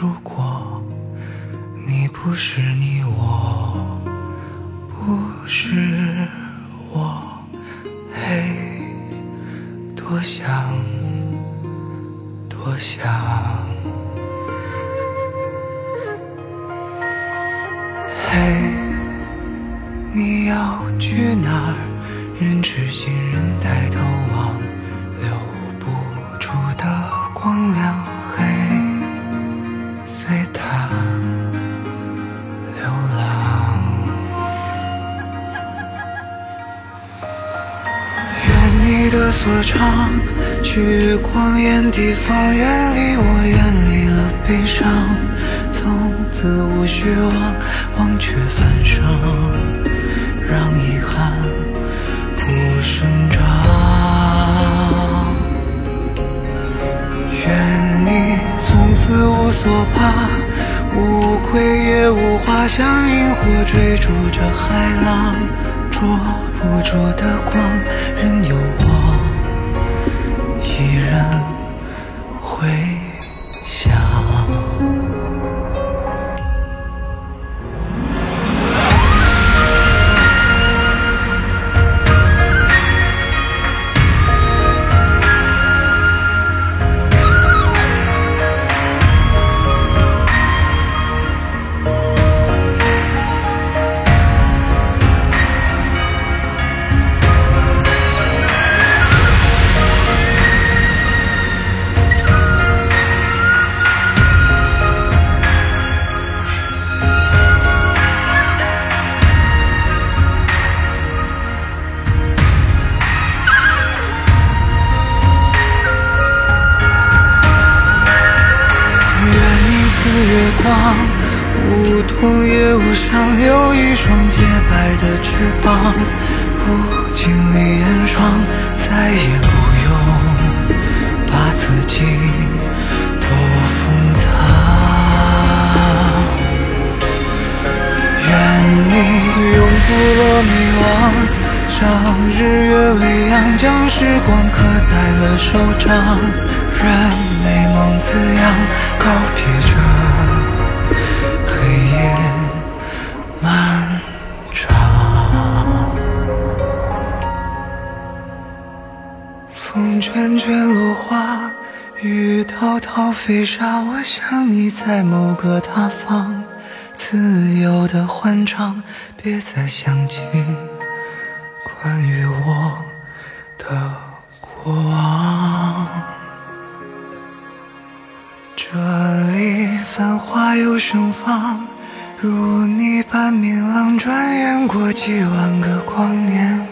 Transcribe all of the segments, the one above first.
如果你不是你，我不是我，嘿，多想多想，嘿，你要去哪儿？人知心，人抬头望，所长，去光艳地方，远离我，远离了悲伤，从此无需望，忘却繁盛，让遗憾。不生长。愿你从此无所怕，无愧也无花，像萤火追逐着海浪，捉不住的光，任由我回似月光，无痛也无伤，有一双洁白的翅膀，不经历严霜，再也不用把自己都封藏。愿你永不落迷惘，像日月微扬，将时光刻在了手掌，任美梦滋养，告别这风卷卷落花，雨滔滔飞沙，我想你在某个他方，自由的欢唱，别再想起关于我的过往。这里繁华又盛放，如你般明朗，转眼过几万个光年，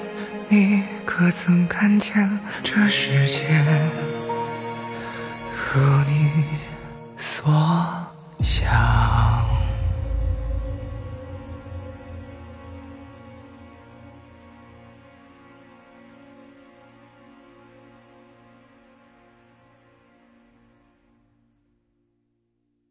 你可曾看见这世界如你所想？